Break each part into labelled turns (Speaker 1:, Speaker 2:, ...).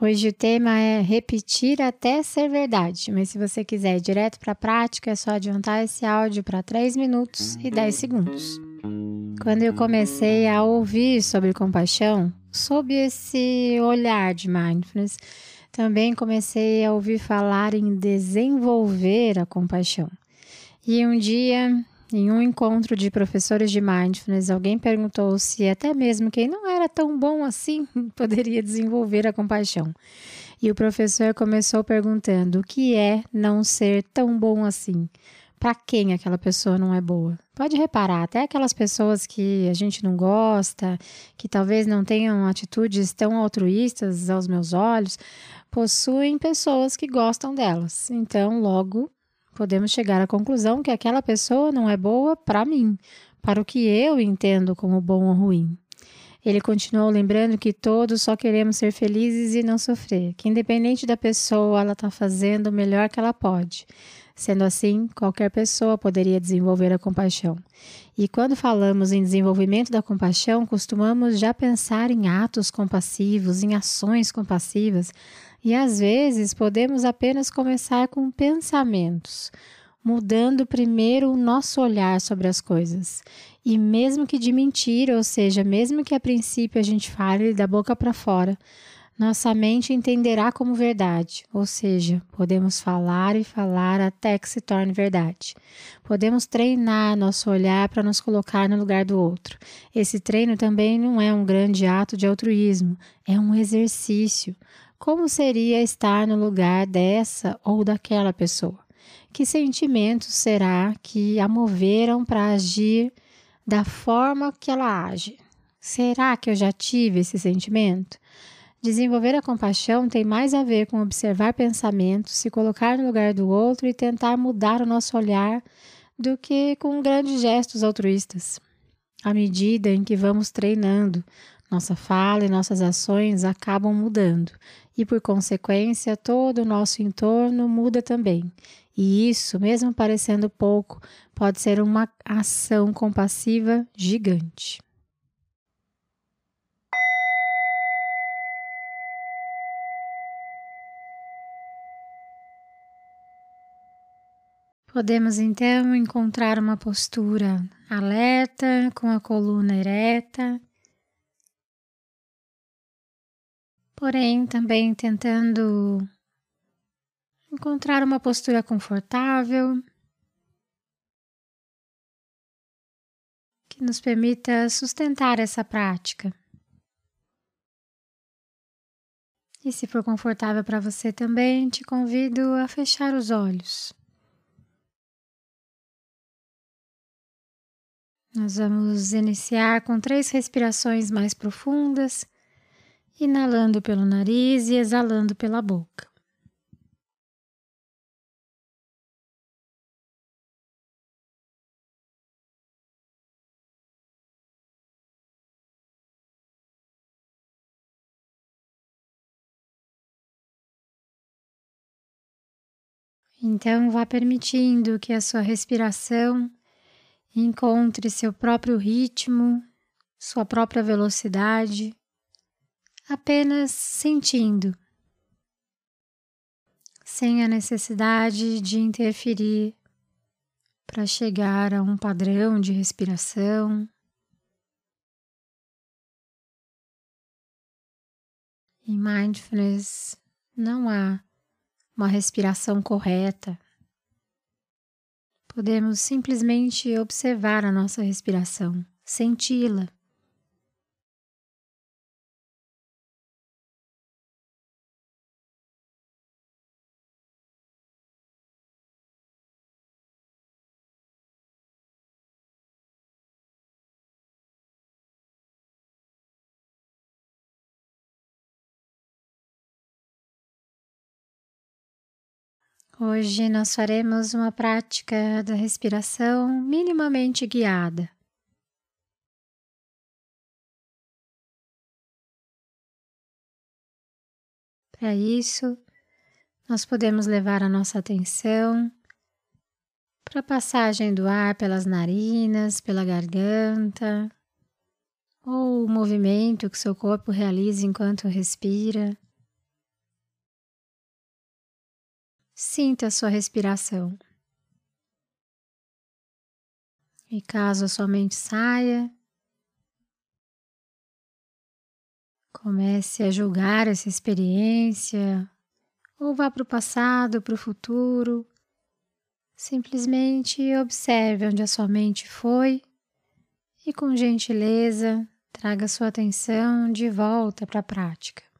Speaker 1: Hoje o tema é repetir até ser verdade, mas se você quiser ir direto para a prática, é só adiantar esse áudio para 3 minutos e 10 segundos. Quando eu comecei a ouvir sobre compaixão, sob esse olhar de mindfulness, também comecei a ouvir falar em desenvolver a compaixão. E um dia em um encontro de professores de mindfulness, alguém perguntou se até mesmo quem não era tão bom assim poderia desenvolver a compaixão. E o professor começou perguntando o que é não ser tão bom assim. Para quem aquela pessoa não é boa? Pode reparar, até aquelas pessoas que a gente não gosta, que talvez não tenham atitudes tão altruístas aos meus olhos, possuem pessoas que gostam delas. Então, logo, podemos chegar à conclusão que aquela pessoa não é boa para mim, para o que eu entendo como bom ou ruim. Ele continuou lembrando que todos só queremos ser felizes e não sofrer, que independente da pessoa, ela está fazendo o melhor que ela pode. Sendo assim, qualquer pessoa poderia desenvolver a compaixão. E quando falamos em desenvolvimento da compaixão, costumamos já pensar em atos compassivos, em ações compassivas, e às vezes podemos apenas começar com pensamentos, mudando primeiro o nosso olhar sobre as coisas. E mesmo que de mentira, ou seja, mesmo que a princípio a gente fale da boca para fora, nossa mente entenderá como verdade, ou seja, podemos falar e falar até que se torne verdade. Podemos treinar nosso olhar para nos colocar no lugar do outro. Esse treino também não é um grande ato de altruísmo, é um exercício. Como seria estar no lugar dessa ou daquela pessoa? Que sentimentos será que a moveram para agir da forma que ela age? Será que eu já tive esse sentimento? Desenvolver a compaixão tem mais a ver com observar pensamentos, se colocar no lugar do outro e tentar mudar o nosso olhar do que com grandes gestos altruístas. À medida em que vamos treinando, nossa fala e nossas ações acabam mudando e, por consequência, todo o nosso entorno muda também. E isso, mesmo parecendo pouco, pode ser uma ação compassiva gigante. Podemos então encontrar uma postura alerta, com a coluna ereta porém também tentando encontrar uma postura confortável que nos permita sustentar essa prática. E se for confortável para você também, te convido a fechar os olhos. Nós vamos iniciar com três respirações mais profundas inalando pelo nariz e exalando pela boca. Então, vá permitindo que a sua respiração encontre seu próprio ritmo, sua própria velocidade apenas sentindo, sem a necessidade de interferir para chegar a um padrão de respiração. Em mindfulness não há uma respiração correta. Podemos simplesmente observar a nossa respiração, senti-la. Hoje nós faremos uma prática da respiração minimamente guiada. Para isso, nós podemos levar a nossa atenção para a passagem do ar pelas narinas, pela garganta, ou o movimento que seu corpo realiza enquanto respira. Sinta a sua respiração. E caso a sua mente saia, comece a julgar essa experiência, ou vá para o passado, para o futuro. Simplesmente observe onde a sua mente foi e, com gentileza, traga sua atenção de volta para a prática.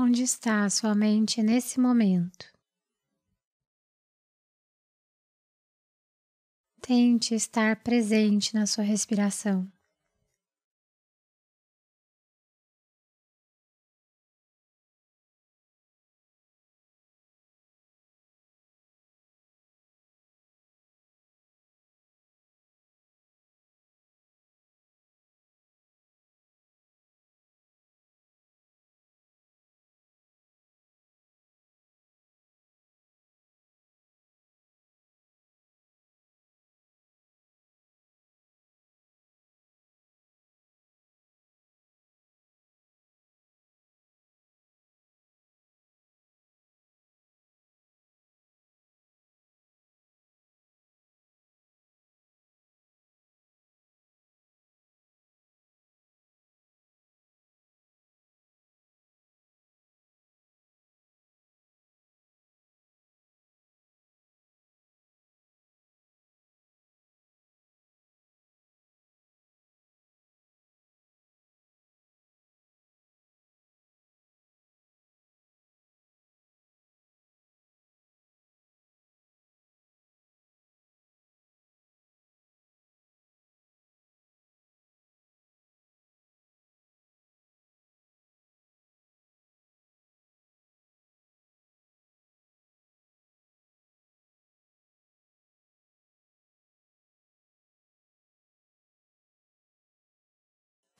Speaker 1: Onde está a sua mente nesse momento? Tente estar presente na sua respiração.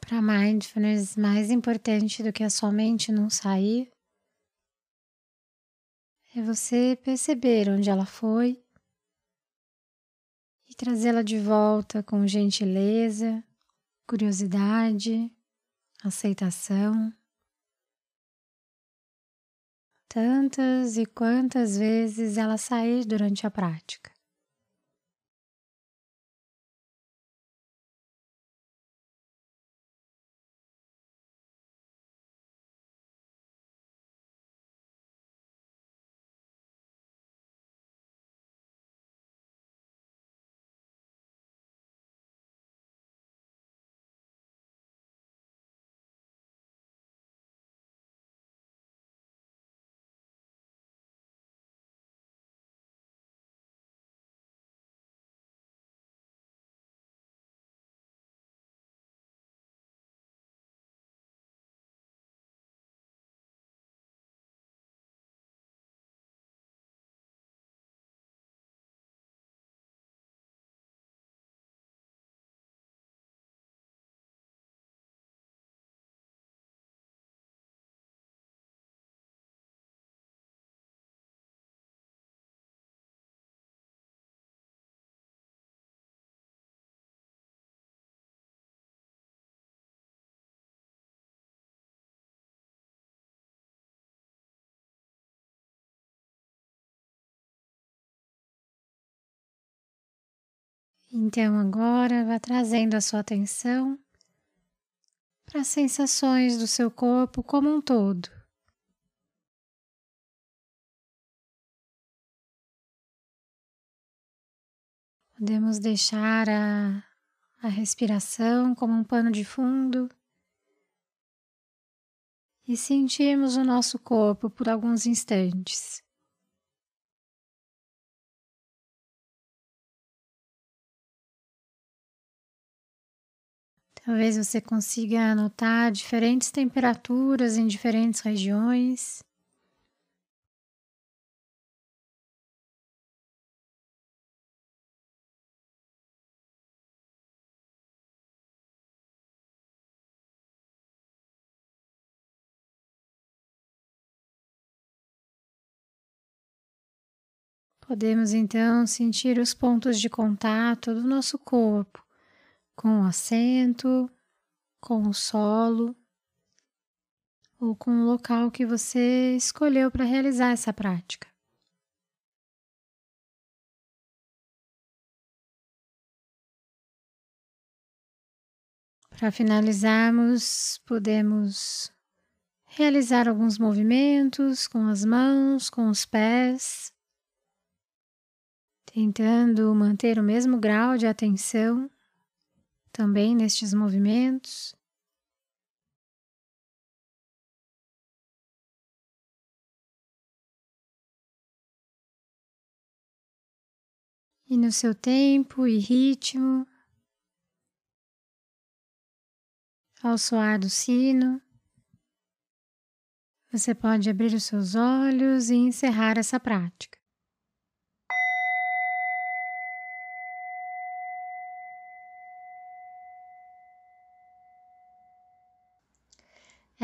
Speaker 1: Para mindfulness mais importante do que a sua mente não sair é você perceber onde ela foi e trazê-la de volta com gentileza, curiosidade, aceitação. Tantas e quantas vezes ela sair durante a prática. Então agora vá trazendo a sua atenção para as sensações do seu corpo como um todo. Podemos deixar a, a respiração como um pano de fundo e sentirmos o nosso corpo por alguns instantes. Talvez você consiga anotar diferentes temperaturas em diferentes regiões. Podemos então sentir os pontos de contato do nosso corpo com o assento, com o solo ou com o local que você escolheu para realizar essa prática. Para finalizarmos, podemos realizar alguns movimentos com as mãos, com os pés, tentando manter o mesmo grau de atenção também nestes movimentos. E no seu tempo e ritmo, ao soar do sino, você pode abrir os seus olhos e encerrar essa prática.